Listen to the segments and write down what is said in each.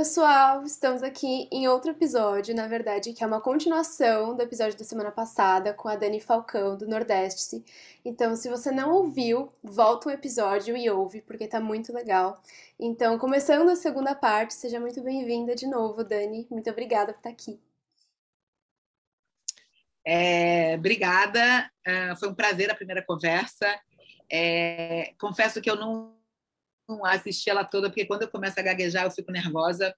pessoal! Estamos aqui em outro episódio, na verdade, que é uma continuação do episódio da semana passada com a Dani Falcão, do Nordeste. Então, se você não ouviu, volta o episódio e ouve, porque tá muito legal. Então, começando a segunda parte, seja muito bem-vinda de novo, Dani. Muito obrigada por estar aqui. É, obrigada, uh, foi um prazer a primeira conversa. É, confesso que eu não não assisti ela toda, porque quando eu começo a gaguejar eu fico nervosa.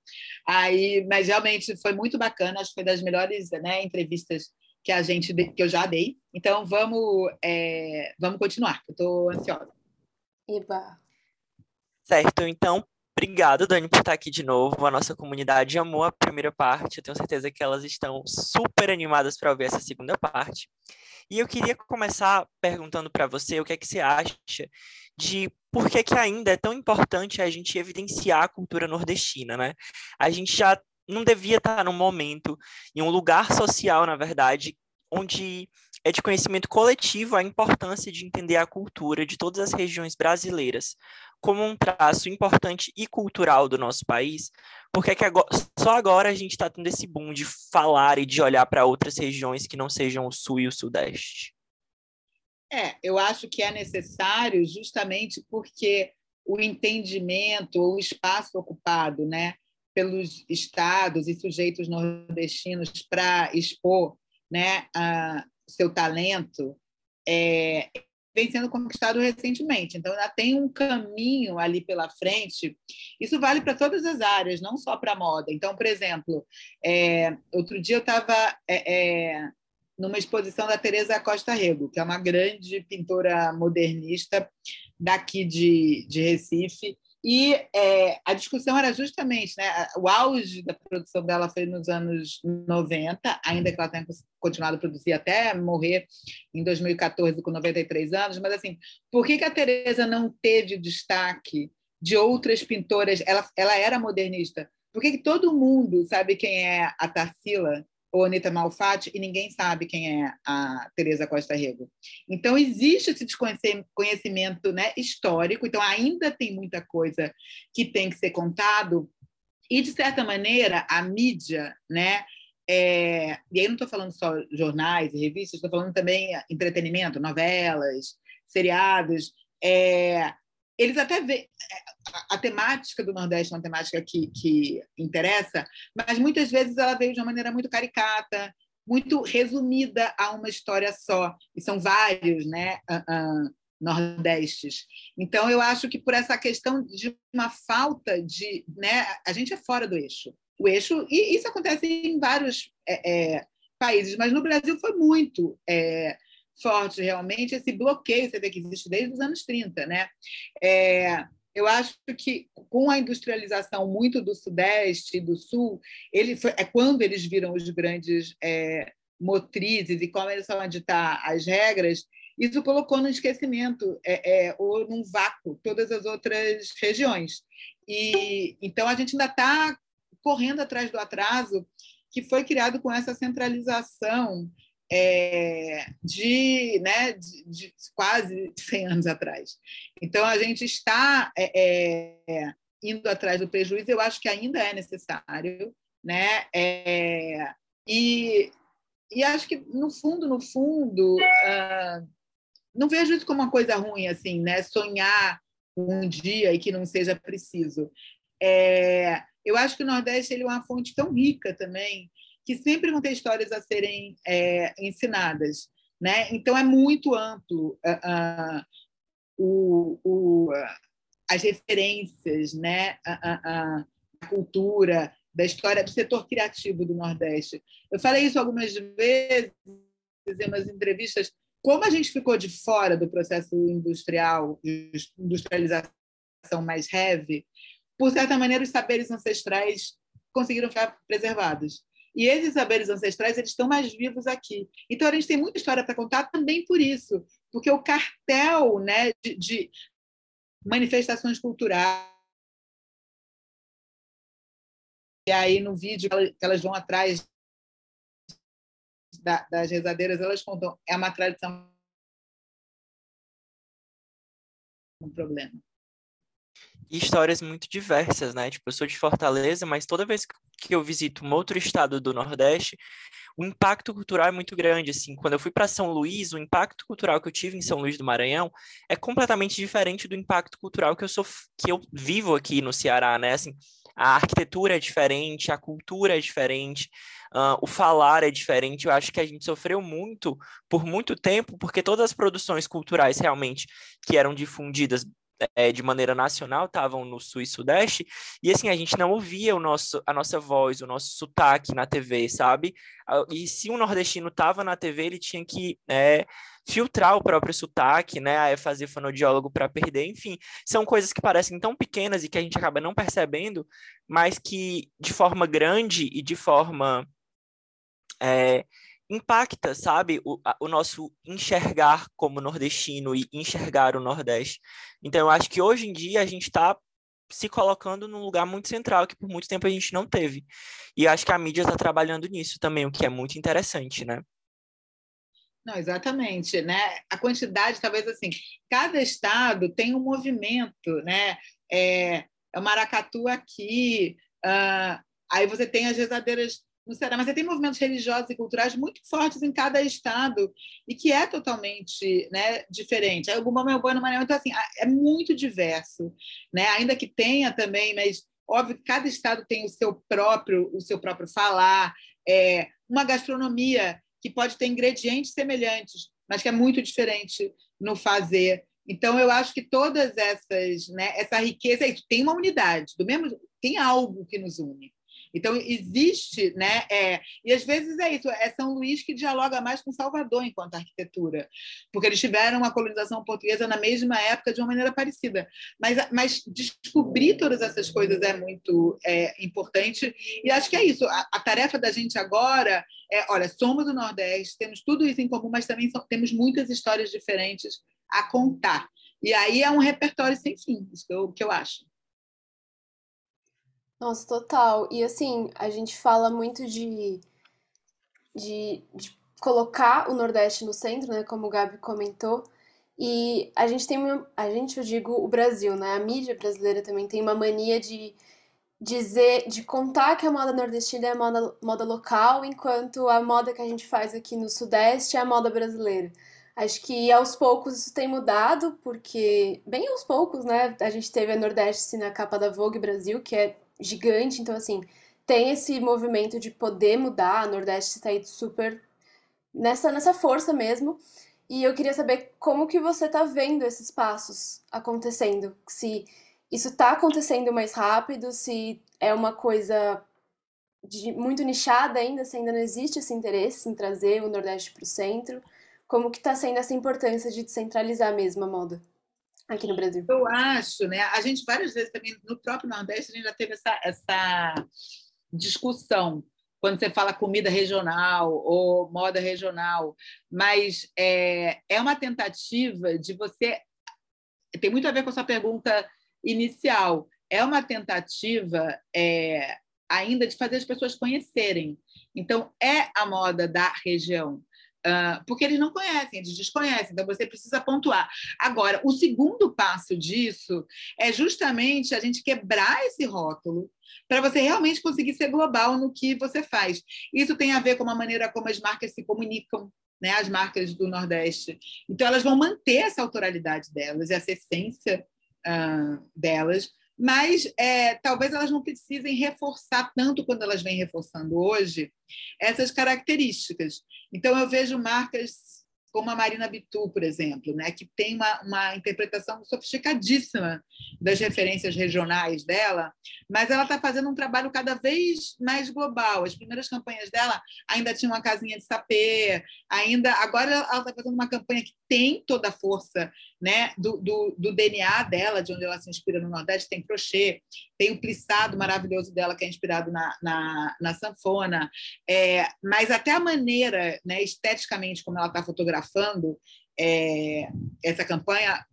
Aí, mas realmente foi muito bacana, acho que foi das melhores né, entrevistas que a gente que eu já dei. Então vamos é, vamos continuar, eu estou ansiosa. Eba. Certo, então Obrigado, Dani, por estar aqui de novo. A nossa comunidade amou a primeira parte. Eu tenho certeza que elas estão super animadas para ouvir essa segunda parte. E eu queria começar perguntando para você o que é que você acha de por que, que ainda é tão importante a gente evidenciar a cultura nordestina, né? A gente já não devia estar num momento, em um lugar social, na verdade, onde é de conhecimento coletivo a importância de entender a cultura de todas as regiões brasileiras como um traço importante e cultural do nosso país, porque é que agora, só agora a gente está tendo esse boom de falar e de olhar para outras regiões que não sejam o sul e o sudeste? É, eu acho que é necessário justamente porque o entendimento, o espaço ocupado né, pelos estados e sujeitos nordestinos para expor né, a, seu talento é, vem sendo conquistado recentemente. Então, ainda tem um caminho ali pela frente. Isso vale para todas as áreas, não só para a moda. Então, por exemplo, é, outro dia eu estava é, é, numa exposição da Teresa Costa Rego, que é uma grande pintora modernista daqui de, de Recife. E é, a discussão era justamente, né, o auge da produção dela foi nos anos 90, ainda que ela tenha continuado a produzir até morrer em 2014 com 93 anos, mas assim, por que, que a Teresa não teve destaque de outras pintoras? Ela, ela era modernista. Por que, que todo mundo sabe quem é a Tarsila? Ou Anitta Malfatti, e ninguém sabe quem é a Teresa Costa Rego. Então, existe esse desconhecimento né, histórico, então ainda tem muita coisa que tem que ser contado, e, de certa maneira, a mídia, né, é, e aí não estou falando só jornais e revistas, estou falando também entretenimento, novelas, seriados, é, eles até a, temática do Nordeste é uma temática que, que interessa, mas muitas vezes ela veio de uma maneira muito caricata, muito resumida a uma história só, e são vários, né? Uh, uh, nordestes. Então, eu acho que por essa questão de uma falta de. Né, a gente é fora do eixo. O eixo, e isso acontece em vários é, é, países, mas no Brasil foi muito. É, forte realmente esse bloqueio, você vê que existe desde os anos 30, né? Eu acho que com a industrialização muito do Sudeste e do Sul, ele foi, é quando eles viram os grandes é, motrizes e começaram a ditar as regras, isso colocou no esquecimento é, é, ou num vácuo todas as outras regiões. E então a gente ainda está correndo atrás do atraso que foi criado com essa centralização é, de, né, de, de, quase 100 anos atrás. Então, a gente está é, é, indo atrás do prejuízo, eu acho que ainda é necessário, né? É, e, e acho que, no fundo, no fundo, uh, não vejo isso como uma coisa ruim, assim, né? Sonhar um dia e que não seja preciso. É, eu acho que o Nordeste ele é uma fonte tão rica também que sempre vão ter histórias a serem é, ensinadas. Né? Então, é muito amplo uh, uh, o, o, as referências, né? a, cultura, da história do setor criativo do Nordeste. Eu falei isso algumas vezes em umas entrevistas, como a gente ficou de fora do processo industrial, industrialização mais heavy, por certa maneira, os saberes ancestrais conseguiram ficar preservados. E esses saberes ancestrais eles estão mais vivos aqui. Então a gente tem muita história para contar também por isso, porque o cartel né, de, de manifestações culturais e aí no vídeo que elas vão atrás das rezadeiras, elas contam é uma tradição um problema. Histórias muito diversas, né? Tipo, eu sou de Fortaleza, mas toda vez que eu visito um outro estado do Nordeste, o impacto cultural é muito grande, assim. Quando eu fui para São Luís, o impacto cultural que eu tive em São Luís do Maranhão é completamente diferente do impacto cultural que eu sou que eu vivo aqui no Ceará, né? Assim, a arquitetura é diferente, a cultura é diferente, uh, o falar é diferente. Eu acho que a gente sofreu muito por muito tempo, porque todas as produções culturais realmente que eram difundidas é, de maneira nacional estavam no sul e sudeste, e assim, a gente não ouvia o nosso, a nossa voz, o nosso sotaque na TV, sabe? E se um nordestino estava na TV, ele tinha que é, filtrar o próprio sotaque, né? Fazer fonodiólogo para perder, enfim, são coisas que parecem tão pequenas e que a gente acaba não percebendo, mas que de forma grande e de forma é, impacta, sabe, o, a, o nosso enxergar como nordestino e enxergar o Nordeste. Então, eu acho que hoje em dia a gente está se colocando num lugar muito central que por muito tempo a gente não teve. E acho que a mídia está trabalhando nisso também, o que é muito interessante, né? Não, exatamente, né? A quantidade, talvez assim, cada estado tem um movimento, né? É, é o maracatu aqui, uh, aí você tem as rezadeiras no Ceará, mas tem movimentos religiosos e culturais muito fortes em cada estado e que é totalmente né, diferente. Aí o Bumba Meu Boi no Maranhão, então assim, é muito diverso, né? Ainda que tenha também, mas óbvio que cada estado tem o seu próprio, o seu próprio falar, é, uma gastronomia que pode ter ingredientes semelhantes, mas que é muito diferente no fazer. Então eu acho que todas essas, né, essa riqueza, é tem uma unidade, do mesmo, tem algo que nos une. Então, existe, né? É, e às vezes é isso, é São Luís que dialoga mais com Salvador enquanto arquitetura, porque eles tiveram uma colonização portuguesa na mesma época de uma maneira parecida. Mas, mas descobrir todas essas coisas é muito é, importante, e acho que é isso. A, a, tarefa da gente agora é: olha, somos do Nordeste, temos tudo isso em comum, mas também temos muitas histórias diferentes a contar. E aí é um repertório sem fim, isso que eu, que eu acho. Nossa, total. E assim, a gente fala muito de, de, de colocar o Nordeste no centro, né? Como o Gabi comentou. E a gente tem a gente, eu digo o Brasil, né? A mídia brasileira também tem uma mania de dizer, de contar que a moda nordestina é a moda, moda local, enquanto a moda que a gente faz aqui no Sudeste é a moda brasileira. Acho que aos poucos isso tem mudado, porque, bem aos poucos, né? A gente teve a Nordeste na capa da Vogue Brasil, que é gigante, então assim, tem esse movimento de poder mudar, a Nordeste está aí super nessa, nessa força mesmo. E eu queria saber como que você está vendo esses passos acontecendo, se isso está acontecendo mais rápido, se é uma coisa de, muito nichada ainda, se ainda não existe esse interesse em trazer o Nordeste para o centro, como que está sendo essa importância de descentralizar mesmo a moda? Aqui no Brasil? Eu acho, né? A gente várias vezes também no próprio Nordeste a gente já teve essa, essa discussão quando você fala comida regional ou moda regional, mas é, é uma tentativa de você tem muito a ver com a sua pergunta inicial. É uma tentativa é, ainda de fazer as pessoas conhecerem. Então, é a moda da região. Porque eles não conhecem, eles desconhecem, então você precisa pontuar. Agora, o segundo passo disso é justamente a gente quebrar esse rótulo para você realmente conseguir ser global no que você faz. Isso tem a ver com a maneira como as marcas se comunicam, né, as marcas do Nordeste. Então, elas vão manter essa autoralidade delas, essa essência uh, delas, mas é, talvez elas não precisem reforçar tanto quando elas vêm reforçando hoje essas características. Então, eu vejo marcas como a Marina Bitu, por exemplo, né, que tem uma, uma interpretação sofisticadíssima das referências regionais dela, mas ela está fazendo um trabalho cada vez mais global. As primeiras campanhas dela ainda tinha uma casinha de sapê, ainda agora ela está fazendo uma campanha que tem toda a força né, do, do, do, DNA dela, de onde ela se inspira no Nordeste, tem crochê, tem o plissado maravilhoso dela, que é inspirado na, na, na sanfona, é, mas até a maneira, né, esteticamente, como ela está fotografando é, essa campanha,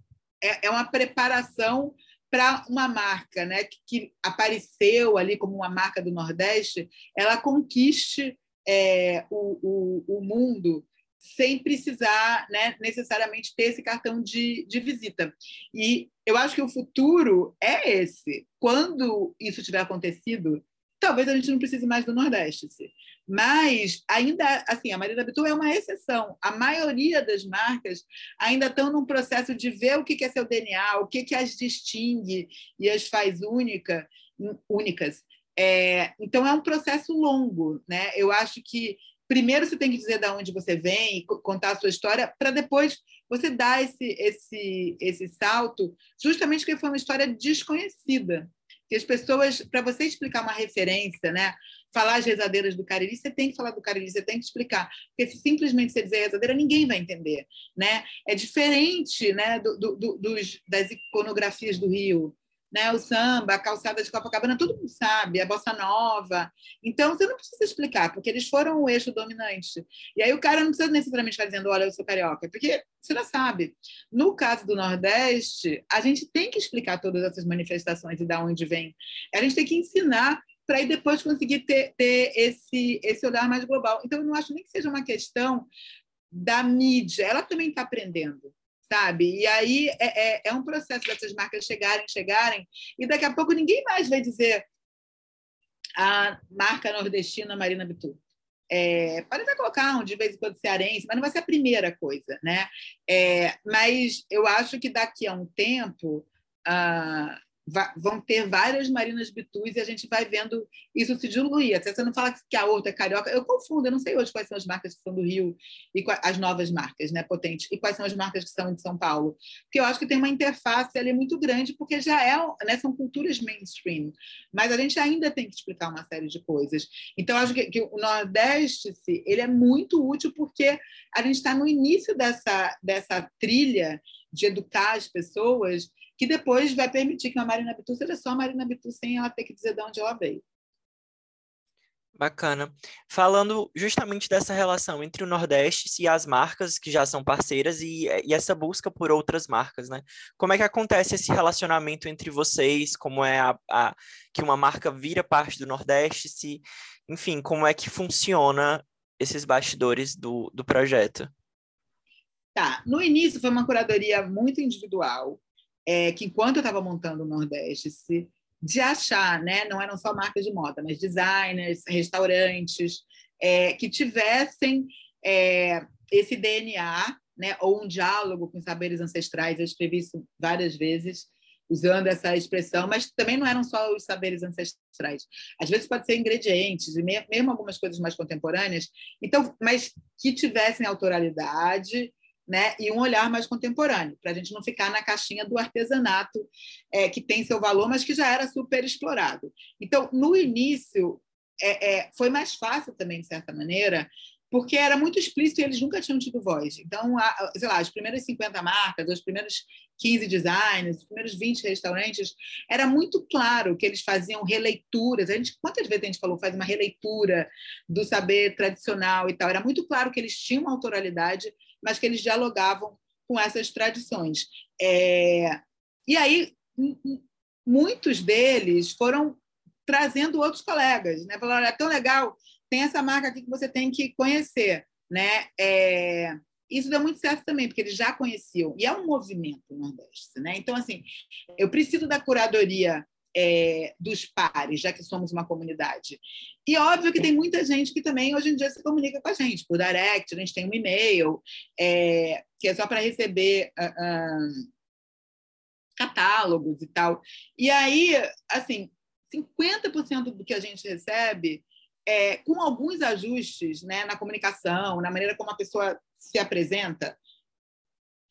é, é uma preparação para uma marca né, que, que, apareceu ali como uma marca do Nordeste, ela conquiste é, o, o, o mundo sem precisar né, necessariamente ter esse cartão de, de visita. E eu acho que o futuro é esse. Quando isso tiver acontecido, talvez a gente não precise mais do Nordeste. Mas ainda assim, a Marina Bitu é uma exceção. A maioria das marcas ainda estão num processo de ver o que é seu DNA, o que, que as distingue e as faz única, únicas. É, então é um processo longo, né? Eu acho que primeiro você tem que dizer de onde você vem, contar a sua história, para depois você dar esse, esse, esse salto, justamente porque foi uma história desconhecida. Que as pessoas, para você explicar uma referência, né? falar as rezadeiras do Cariri, você tem que falar do Cariri, você tem que explicar. Porque se simplesmente você dizer rezadeira, ninguém vai entender. Né? É diferente né, do, do, dos, das iconografias do Rio né? O samba, a calçada de Copacabana, todo mundo sabe, a bossa nova. Então, você não precisa explicar, porque eles foram o eixo dominante. E aí o cara não precisa necessariamente estar dizendo, olha, eu sou carioca, porque você já sabe. No caso do Nordeste, a gente tem que explicar todas essas manifestações e de onde vem. A gente tem que ensinar para aí depois conseguir ter, ter esse, esse olhar mais global. Então, eu não acho nem que seja uma questão da mídia, ela também está aprendendo sabe? E aí é, é, é, um processo dessas marcas chegarem, chegarem, e daqui a pouco ninguém mais vai dizer a marca nordestina Marina Bitu. É, pode até colocar um de vez em quando cearense, mas não vai ser a primeira coisa, né? É, mas eu acho que daqui a um tempo uh, vão ter várias Marinas Bitus e a gente vai vendo isso se diluir. Até você não fala que a outra é carioca, eu confundo, eu não sei hoje quais são as marcas que são do Rio e as novas marcas, né, potentes, e quais são as marcas que são de São Paulo. Porque eu acho que tem uma interface ali muito grande, porque já é, né, são culturas mainstream, mas a gente ainda tem que explicar uma série de coisas. Então, acho que, que o Nordeste, ele é muito útil porque a gente está no início dessa, dessa trilha de educar as pessoas que depois vai permitir que a Marina Bitu seja só a Marina Bitu sem ela ter que dizer de onde ela veio. Bacana. Falando justamente dessa relação entre o Nordeste e as marcas que já são parceiras e, e, essa busca por outras marcas, né? Como é que acontece esse relacionamento entre vocês? Como é a, a, que uma marca vira parte do Nordeste? Se, enfim, como é que funciona esses bastidores do, do projeto? Tá. No início foi uma curadoria muito individual é, que enquanto eu estava montando o Nordeste, se, de achar, né, não eram só marcas de moda, mas designers, restaurantes, é, que tivessem é, esse DNA, né, ou um diálogo com saberes ancestrais. Eu escrevi isso várias vezes, usando essa expressão, mas também não eram só os saberes ancestrais. Às vezes pode ser ingredientes, e mesmo algumas coisas mais contemporâneas, então, mas que tivessem autoralidade, né, e um olhar mais contemporâneo, para a gente não ficar na caixinha do artesanato, é, que tem seu valor, mas que já era super explorado. Então, no início, é, é, foi mais fácil também, de certa maneira, porque era muito explícito e eles nunca tinham tido voz. Então, a, sei lá, as primeiras 50 marcas, os primeiros 15 designs, os primeiros 20 restaurantes, era muito claro que eles faziam releituras. A gente, quantas vezes a gente falou, faz uma releitura do saber tradicional e tal? Era muito claro que eles tinham uma autoralidade mas que eles dialogavam com essas tradições. É... E aí, muitos deles foram trazendo outros colegas, né? Falaram, é tão legal, tem essa marca aqui que você tem que conhecer, né? É... Isso deu muito certo também, porque eles já conheciam. E é um movimento no Nordeste, né? Então, assim, eu preciso da curadoria é, dos pares, já que somos uma comunidade. E óbvio que tem muita gente que também hoje em dia se comunica com a gente por direct, a gente tem um e-mail é, que é só para receber uh, uh, catálogos e tal. E aí, assim, 50% do que a gente recebe é, com alguns ajustes né, na comunicação, na maneira como a pessoa se apresenta,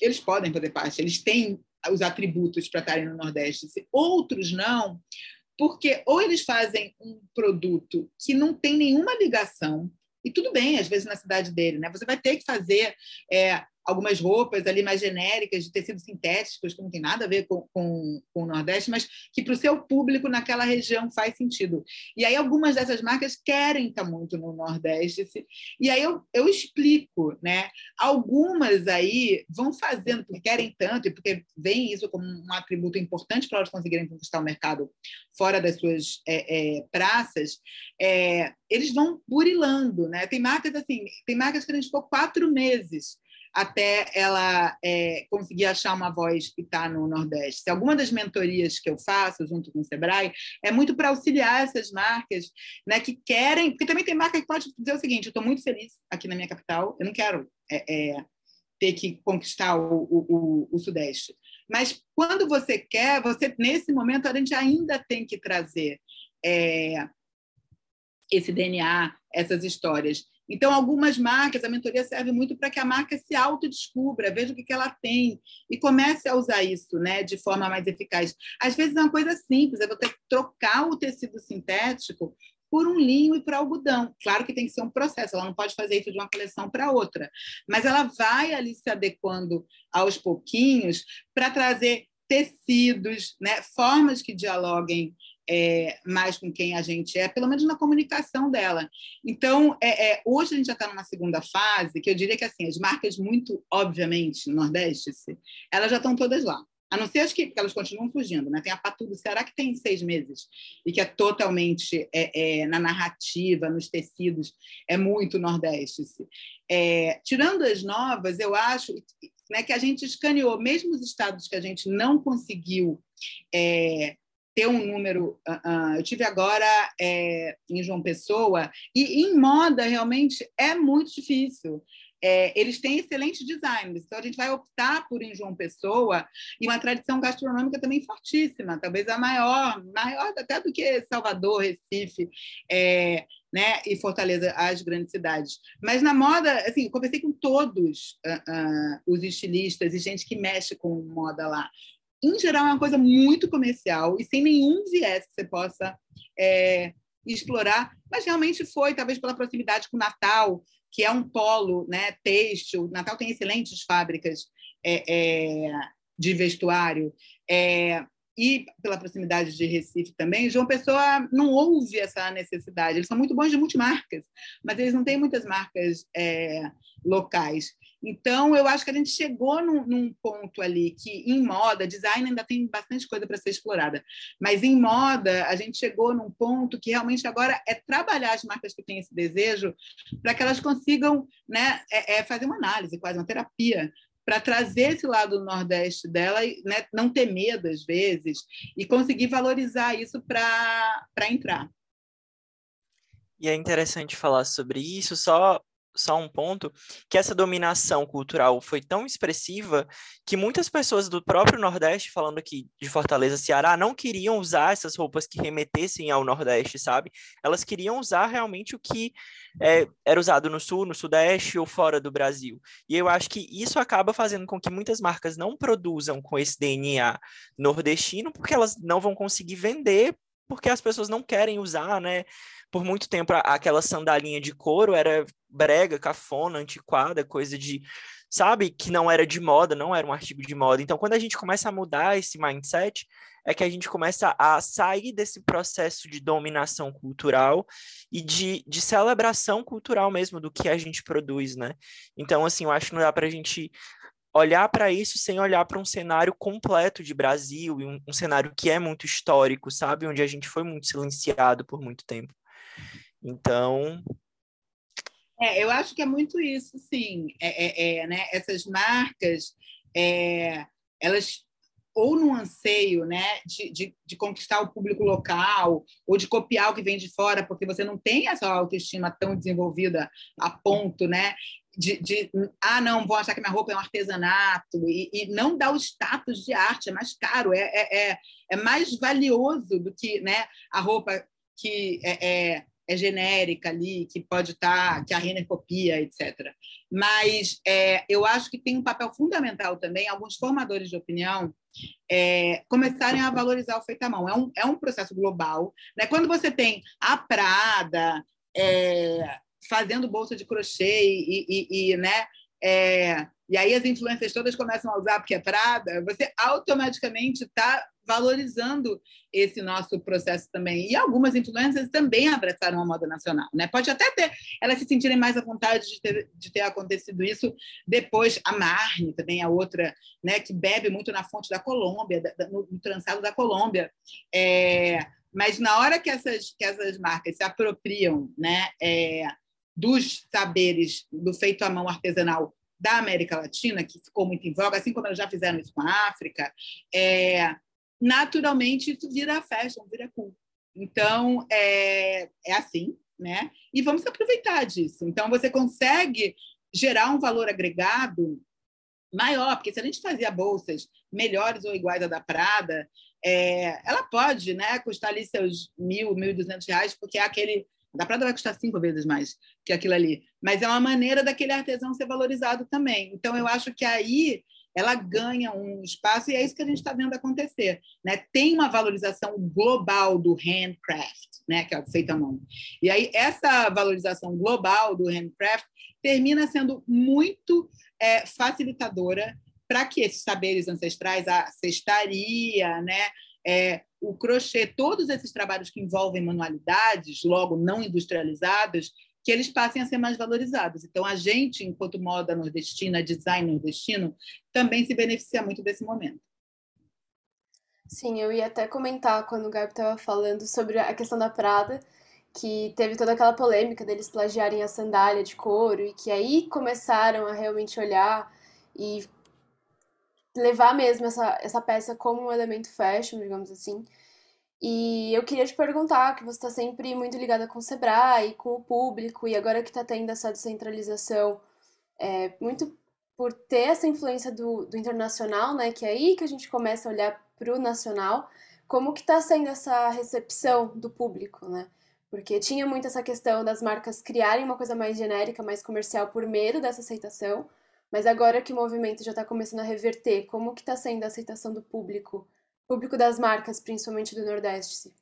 eles podem fazer parte, eles têm os atributos para estarem no Nordeste, outros não, porque ou eles fazem um produto que não tem nenhuma ligação, e tudo bem, às vezes na cidade dele, né? Você vai ter que fazer é, algumas roupas ali mais genéricas de tecidos sintéticos, que não tem nada a ver com, com, com o Nordeste, mas que para o seu público naquela região faz sentido. E aí algumas dessas marcas querem estar muito no Nordeste, e aí eu, eu explico, né? Algumas aí vão fazendo porque querem tanto e porque veem isso como um atributo importante para elas conseguirem conquistar o mercado fora das suas é, é, praças, é, eles vão burilando, né? Tem marcas assim, tem marcas que a gente ficou quatro meses até ela é, conseguir achar uma voz que está no Nordeste. Alguma das mentorias que eu faço junto com o Sebrae é muito para auxiliar essas marcas né, que querem, porque também tem marca que pode dizer o seguinte: eu estou muito feliz aqui na minha capital, eu não quero é, é, ter que conquistar o, o, o, Sudeste. Mas quando você quer, você nesse momento a gente ainda tem que trazer é, esse DNA, essas histórias. Então, algumas marcas, a mentoria serve muito para que a marca se autodescubra, veja o que, ela tem e comece a usar isso né, de forma mais eficaz. Às vezes é uma coisa simples, é você trocar o tecido sintético por um linho e para algodão. Claro que tem que ser um processo, ela não pode fazer isso de uma coleção para outra, mas ela vai ali se adequando aos pouquinhos para trazer tecidos, né, formas que dialoguem é, mais com quem a gente é, pelo menos na comunicação dela. Então, é, é, hoje a gente já está numa segunda fase, que eu diria que assim, as marcas muito, obviamente, no Nordeste, elas já estão todas lá. A não ser as que elas continuam fugindo, né? Tem a Patu do Ceará que tem seis meses e que é totalmente é, é, na narrativa, nos tecidos, é muito Nordeste. É, tirando as novas, eu acho né, que a gente escaneou, mesmo os estados que a gente não conseguiu é, ter um número. Uh, uh, eu tive agora é, em João Pessoa, e em moda realmente é muito difícil. É, eles têm excelentes designers, então a gente vai optar por em João Pessoa e uma tradição gastronômica também fortíssima, talvez a maior, maior até do que Salvador, Recife, é, né, e Fortaleza, as grandes cidades. Mas na moda, assim, eu conversei com todos uh, os estilistas e gente que mexe com moda lá em geral, é uma coisa muito comercial e sem nenhum viés que você possa é, explorar, mas realmente foi, talvez pela proximidade com o Natal, que é um polo né, têxtil. Natal tem excelentes fábricas é, é, de vestuário. É, e pela proximidade de Recife também, João Pessoa não houve essa necessidade. Eles são muito bons de multimarcas, mas eles não têm muitas marcas é, locais. Então, eu acho que a gente chegou num, num, ponto ali que, em moda, design ainda tem bastante coisa para ser explorada, mas em moda, a gente chegou num ponto que realmente agora é trabalhar as marcas que têm esse desejo para que elas consigam né, é, é fazer uma análise, quase uma terapia, para trazer esse lado do Nordeste dela né, não ter medo, às vezes, e conseguir valorizar isso para entrar. E é interessante falar sobre isso, só só um ponto, que essa dominação cultural foi tão expressiva que muitas pessoas do próprio Nordeste, falando aqui de Fortaleza, Ceará, não queriam usar essas roupas que remetessem ao Nordeste, sabe? Elas queriam usar realmente o que é, era usado no Sul, no Sudeste ou fora do Brasil. E eu acho que isso acaba fazendo com que muitas marcas não produzam com esse DNA nordestino, porque elas não vão conseguir vender porque as pessoas não querem usar, né? Por muito tempo, aquela sandalinha de couro era brega, cafona, antiquada, coisa de, sabe, que não era de moda, não era um artigo de moda. Então, quando a gente começa a mudar esse mindset, é que a gente começa a sair desse processo de dominação cultural e de, de celebração cultural mesmo do que a gente produz, né? Então, assim, eu acho que não dá para a gente olhar para isso sem olhar para um cenário completo de Brasil, um, um cenário que é muito histórico, sabe? Onde a gente foi muito silenciado por muito tempo. Então. É, eu acho que é muito isso, sim. É, é, é né? Essas marcas, é, elas ou no anseio né, de, de, de, conquistar o público local, ou de copiar o que vem de fora, porque você não tem essa autoestima tão desenvolvida a ponto né, de, de, ah, não, vou achar que minha roupa é um artesanato, e, e não dá o status de arte, é mais caro, é, é, é, é mais valioso do que né, a roupa que é, é, é genérica ali, que pode estar, tá, que a Renner copia, etc. Mas é, eu acho que tem um papel fundamental também, alguns formadores de opinião é, começarem a valorizar o feito à mão. É um, é um processo global. Né? Quando você tem a Prada, é, fazendo bolsa de crochê e, e, e né, é, e aí as influências todas começam a usar porque é Prada, você automaticamente está valorizando esse nosso processo também. E algumas influências também abraçaram a moda nacional. Né? Pode até ter elas se sentirem mais à vontade de ter, de ter acontecido isso depois. A Marne também, a outra, né, que bebe muito na fonte da Colômbia, da, no, no trançado da Colômbia. É, mas na hora que essas, que essas marcas se apropriam né, é, dos saberes do feito à mão artesanal da América Latina, que ficou muito em voga, assim como elas já fizeram isso com a África, é, naturalmente isso vira fashion, vira cool. Então, é, é assim, né? E vamos aproveitar disso. Então, você consegue gerar um valor agregado maior, porque se a gente fazia bolsas melhores ou iguais à da Prada, é, ela pode né, custar ali seus mil, mil e duzentos reais, porque é aquele da Prada vai custar cinco vezes mais que aquilo ali. Mas é uma maneira daquele artesão ser valorizado também. Então, eu acho que aí ela ganha um espaço e é isso que a gente está vendo acontecer. Né? Tem uma valorização global do handcraft, né? que é feito à mão. E aí, essa valorização global do handcraft termina sendo muito é, facilitadora para que esses saberes ancestrais, a cestaria, né? É, o crochê, todos esses trabalhos que envolvem manualidades, logo não industrializadas, que eles passem a ser mais valorizados. Então, a gente, enquanto moda nordestina, design nordestino, também se beneficia muito desse momento. Sim, eu ia até comentar quando o Gabi estava falando sobre a questão da Prada, que teve toda aquela polêmica deles plagiarem a sandália de couro e que aí começaram a realmente olhar e levar mesmo essa, essa peça como um elemento fashion, digamos assim. E eu queria te perguntar, que você está sempre muito ligada com o Sebrae, com o público, e agora que está tendo essa descentralização, é, muito por ter essa influência do, do internacional, né, que é aí que a gente começa a olhar para o nacional, como que está sendo essa recepção do público, né? Porque tinha muito essa questão das marcas criarem uma coisa mais genérica, mais comercial, por medo dessa aceitação, mas agora que o movimento já está começando a reverter, como que está sendo a aceitação do público público das marcas, principalmente do Nordeste?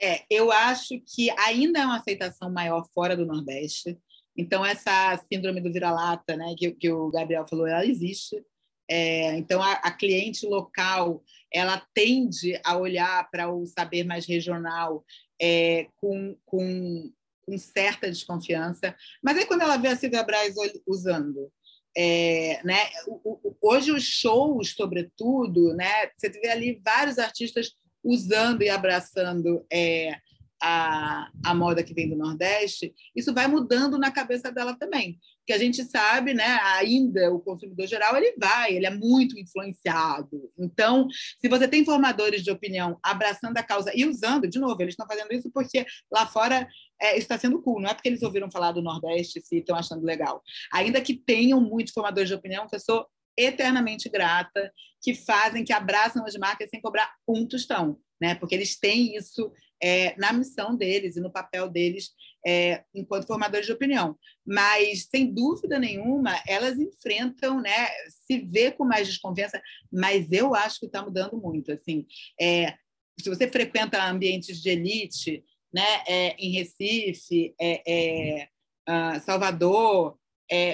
É, eu acho que ainda é uma aceitação maior fora do Nordeste. Então, essa síndrome do vira-lata, né, que, que, o Gabriel falou, ela existe. É, então, a, a, cliente local, ela tende a olhar para o saber mais regional é, com, com, com, certa desconfiança. Mas aí, quando ela vê a Silvia Braz usando é, né? Hoje os shows, sobretudo, né? Você vê ali vários artistas usando e abraçando é, a, a moda que vem do Nordeste, isso vai mudando na cabeça dela também. Porque a gente sabe, né, ainda o consumidor geral, ele vai, ele é muito influenciado. Então, se você tem formadores de opinião abraçando a causa e usando, de novo, eles estão fazendo isso porque lá fora é, está sendo cool, não é porque eles ouviram falar do Nordeste e estão achando legal. Ainda que tenham muitos formadores de opinião, que eu sou eternamente grata, que fazem, que abraçam as marcas sem cobrar um tostão, né? Porque eles têm isso é, na missão deles e no papel deles é, enquanto formadores de opinião. Mas, sem dúvida nenhuma, elas enfrentam, né, se vê com mais desconfiança, mas eu acho que está mudando muito. Assim, é, se você frequenta ambientes de elite, né, é, em Recife, é, uh, Salvador,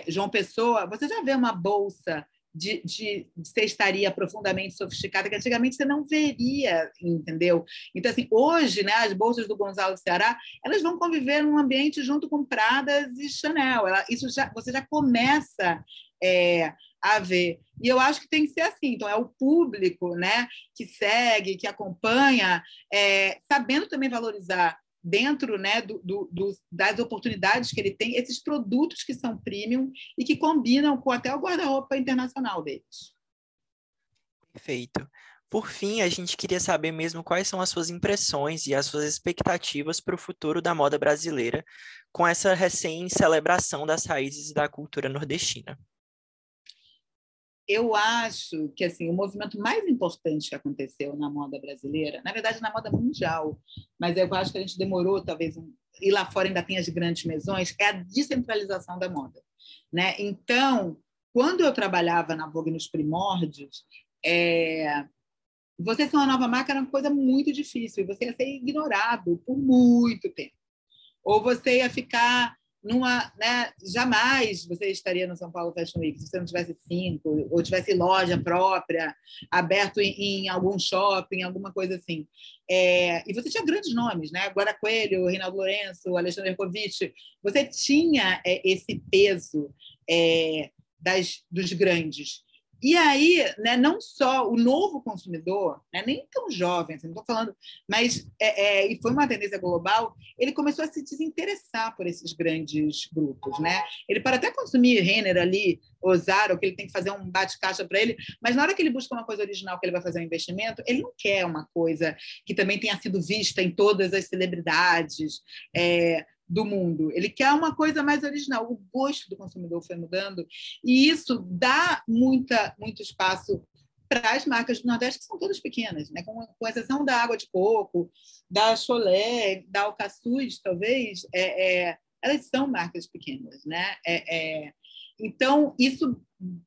João Pessoa, você já vê uma bolsa de, de, cestaria profundamente sofisticada que antigamente você não veria, entendeu? Então, assim, hoje, né, as bolsas do Gonzalo Ceará, elas vão conviver num ambiente junto com Pradas e Chanel. Ela, isso já, você já começa é, a ver. E eu acho que tem que ser assim. Então, é o público né, que segue, que acompanha, é, sabendo também valorizar dentro né, do, do, das oportunidades que ele tem, esses produtos que são premium e que combinam com até o guarda-roupa internacional deles. Perfeito. Por fim, a gente queria saber mesmo quais são as suas impressões e as suas expectativas para o futuro da moda brasileira com essa recém-celebração das raízes da cultura nordestina eu acho que assim o movimento mais importante que aconteceu na moda brasileira, na verdade na moda mundial, mas eu acho que a gente demorou talvez e lá fora ainda tem as grandes mesões, é a descentralização da moda, né? Então, quando eu trabalhava na Vogue nos primórdios, é, você ser uma nova marca era uma coisa muito difícil, e você ia ser ignorado por muito tempo. Ou você ia ficar numa, né, jamais você estaria no São Paulo Fashion Week se você não tivesse cinco, ou tivesse loja própria, aberto em, em algum shopping, alguma coisa assim. É, e você tinha grandes nomes, né? Guara Coelho, Reinaldo Lourenço, Alexandre Ercovitch. Você tinha é, esse peso é, das, dos grandes. E aí, né, não só o novo consumidor, né, nem tão jovem, assim, não estou falando, mas é, é, e foi uma tendência global, ele começou a se desinteressar por esses grandes grupos. Né? Ele pode até consumir Renner ali, Ozaro, que ele tem que fazer um bate-caixa para ele, mas na hora que ele busca uma coisa original, que ele vai fazer um investimento, ele não quer uma coisa que também tenha sido vista em todas as celebridades. É, do mundo. Ele quer uma coisa mais original. O gosto do consumidor foi mudando e isso dá muita, muito espaço para as marcas do Nordeste, que são todas pequenas, né? com, com exceção da água de coco, da Cholé, da Alcaçuz, talvez, é, é, elas são marcas pequenas. Né? É, é, então, isso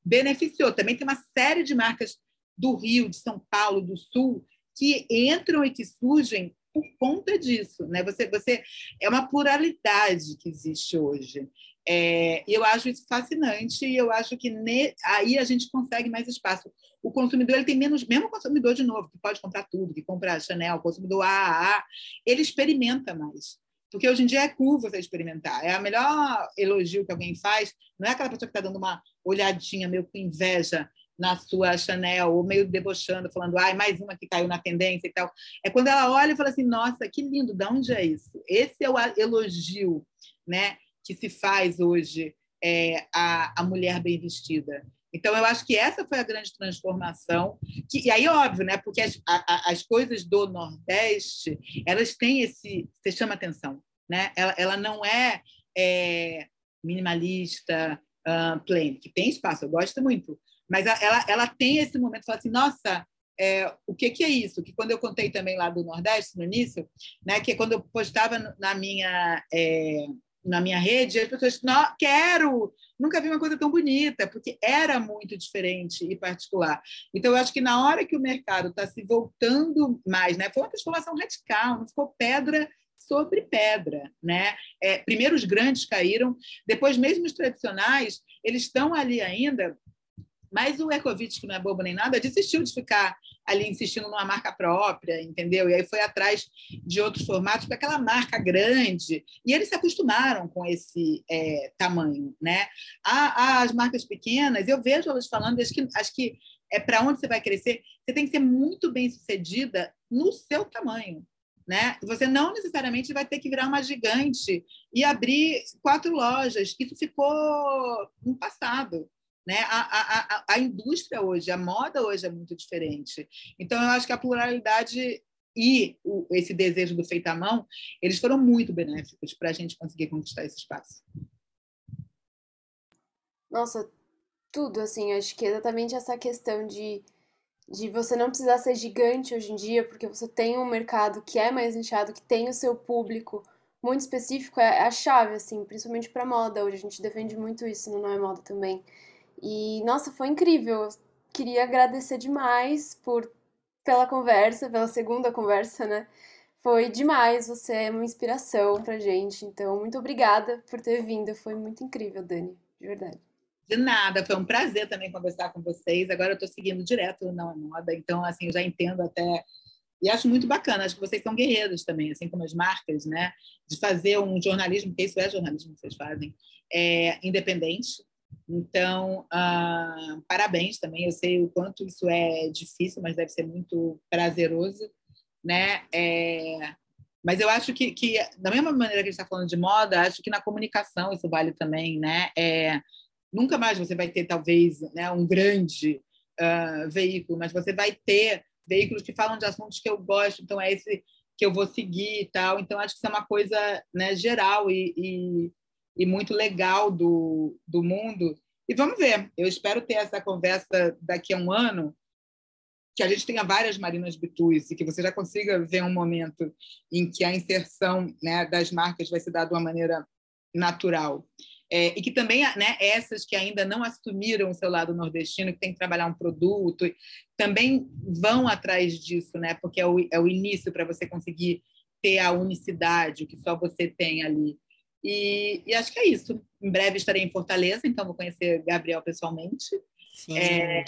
beneficiou. Também tem uma série de marcas do Rio, de São Paulo, do Sul, que entram e que surgem por conta disso, né? Você, você é uma pluralidade que existe hoje. É, eu acho isso fascinante e eu acho que ne, aí a gente consegue mais espaço. O consumidor ele tem menos, mesmo o consumidor de novo que pode comprar tudo, que compra Chanel, o consumidor AAA, ele experimenta mais. Porque hoje em dia é cool você experimentar. É a melhor elogio que alguém faz. Não é aquela pessoa que está dando uma olhadinha meio com inveja na sua Chanel, ou meio debochando, falando, ai, mais uma que caiu na tendência e tal. É quando ela olha e fala assim, nossa, que lindo, de onde é isso? Esse é o elogio né, que se faz hoje é, a, a mulher bem vestida. Então, eu acho que essa foi a grande transformação. Que, e aí, óbvio, né? Porque as, a, as coisas do Nordeste, elas têm esse... Você chama atenção, né? Ela, ela não é, é minimalista, uh, plain, que tem espaço, eu gosto muito. Mas ela, ela tem esse momento, fala assim, nossa, é, o que, que é isso? Que quando eu contei também lá do Nordeste, no início, né, que quando eu postava na minha, é, na minha rede, as pessoas, não, quero, nunca vi uma coisa tão bonita, porque era muito diferente e particular. Então, eu acho que na hora que o mercado está se voltando mais, né, foi uma transformação radical, não ficou pedra sobre pedra, né? É, primeiro os grandes caíram, depois mesmo os tradicionais, eles estão ali ainda mas o Ecovitch, que não é bobo nem nada, desistiu de ficar ali insistindo numa marca própria, entendeu? E aí foi atrás de outros formatos, para aquela marca grande. E eles se acostumaram com esse é, tamanho, né? As marcas pequenas, eu vejo elas falando, acho que, acho que é para onde você vai crescer, você tem que ser muito bem sucedida no seu tamanho. Né? Você não necessariamente vai ter que virar uma gigante e abrir quatro lojas. Isso ficou no passado. Né? A, a, a, a indústria hoje, a moda hoje é muito diferente. Então, eu acho que a pluralidade e o, esse desejo do feito à mão, eles foram muito benéficos para a gente conseguir conquistar esse espaço. Nossa, tudo, assim, acho que é exatamente essa questão de, de você não precisar ser gigante hoje em dia, porque você tem um mercado que é mais nichado, que tem o seu público muito específico, é, é a chave, assim, principalmente para moda. Hoje a gente defende muito isso no Não é Moda também. E nossa, foi incrível. Queria agradecer demais por pela conversa, pela segunda conversa, né? Foi demais, você é uma inspiração pra gente. Então, muito obrigada por ter vindo. Foi muito incrível, Dani, de verdade. De nada, foi um prazer também conversar com vocês. Agora eu estou seguindo direto é Moda, então, assim, eu já entendo até. E acho muito bacana, acho que vocês são guerreiros também, assim como as marcas, né? De fazer um jornalismo, que isso é jornalismo que vocês fazem, é, independente, então, ah, parabéns também. Eu sei o quanto isso é difícil, mas deve ser muito prazeroso, né? É, mas eu acho que, que, da mesma maneira que a gente está falando de moda, acho que na comunicação isso vale também, né? É, nunca mais você vai ter, talvez, né, um grande uh, veículo, mas você vai ter veículos que falam de assuntos que eu gosto, então é esse que eu vou seguir e tal. Então, acho que isso é uma coisa né, geral e, e e muito legal do, do mundo. E vamos ver, eu espero ter essa conversa daqui a um ano, que a gente tenha várias Marinas Bitus e que você já consiga ver um momento em que a inserção né, das marcas vai se dar de uma maneira natural. É, e que também né, essas que ainda não assumiram o seu lado nordestino, que tem que trabalhar um produto, também vão atrás disso, né, porque é o, é o início para você conseguir ter a unicidade, o que só você tem ali. E, e, acho que é isso. Em breve estarei em Fortaleza, então vou conhecer Gabriel pessoalmente. Sim. É,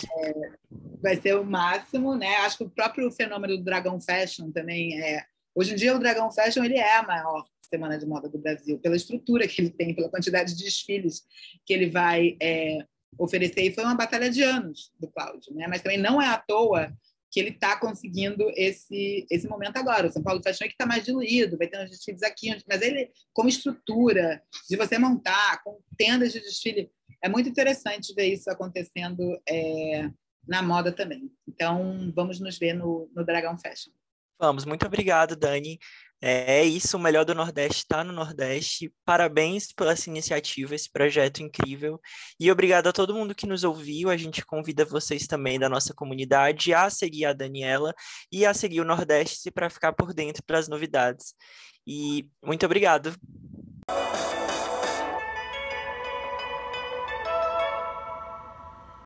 vai ser o máximo, né? Acho que o próprio fenômeno do Dragão Fashion também é. Hoje em dia o Dragão Fashion ele é a maior semana de moda do Brasil pela estrutura que ele tem, pela quantidade de desfiles que ele vai é, oferecer. E foi uma batalha de anos do Cláudio, né? Mas também não é à toa que ele está conseguindo esse esse momento agora. O São Paulo Fashion Week está mais diluído, vai ter uns desfiles aqui, mas ele como estrutura de você montar, com tendas de desfile, é muito interessante ver isso acontecendo é, na moda também. Então, vamos nos ver no, no Dragão Fashion. Vamos, muito obrigado, Dani. É, isso, o melhor do Nordeste está no Nordeste. Parabéns pela essa iniciativa, esse projeto incrível. E obrigado a todo mundo que nos ouviu. A gente convida vocês também da nossa comunidade a seguir a Daniela e a seguir o Nordeste para ficar por dentro das novidades. E muito obrigado.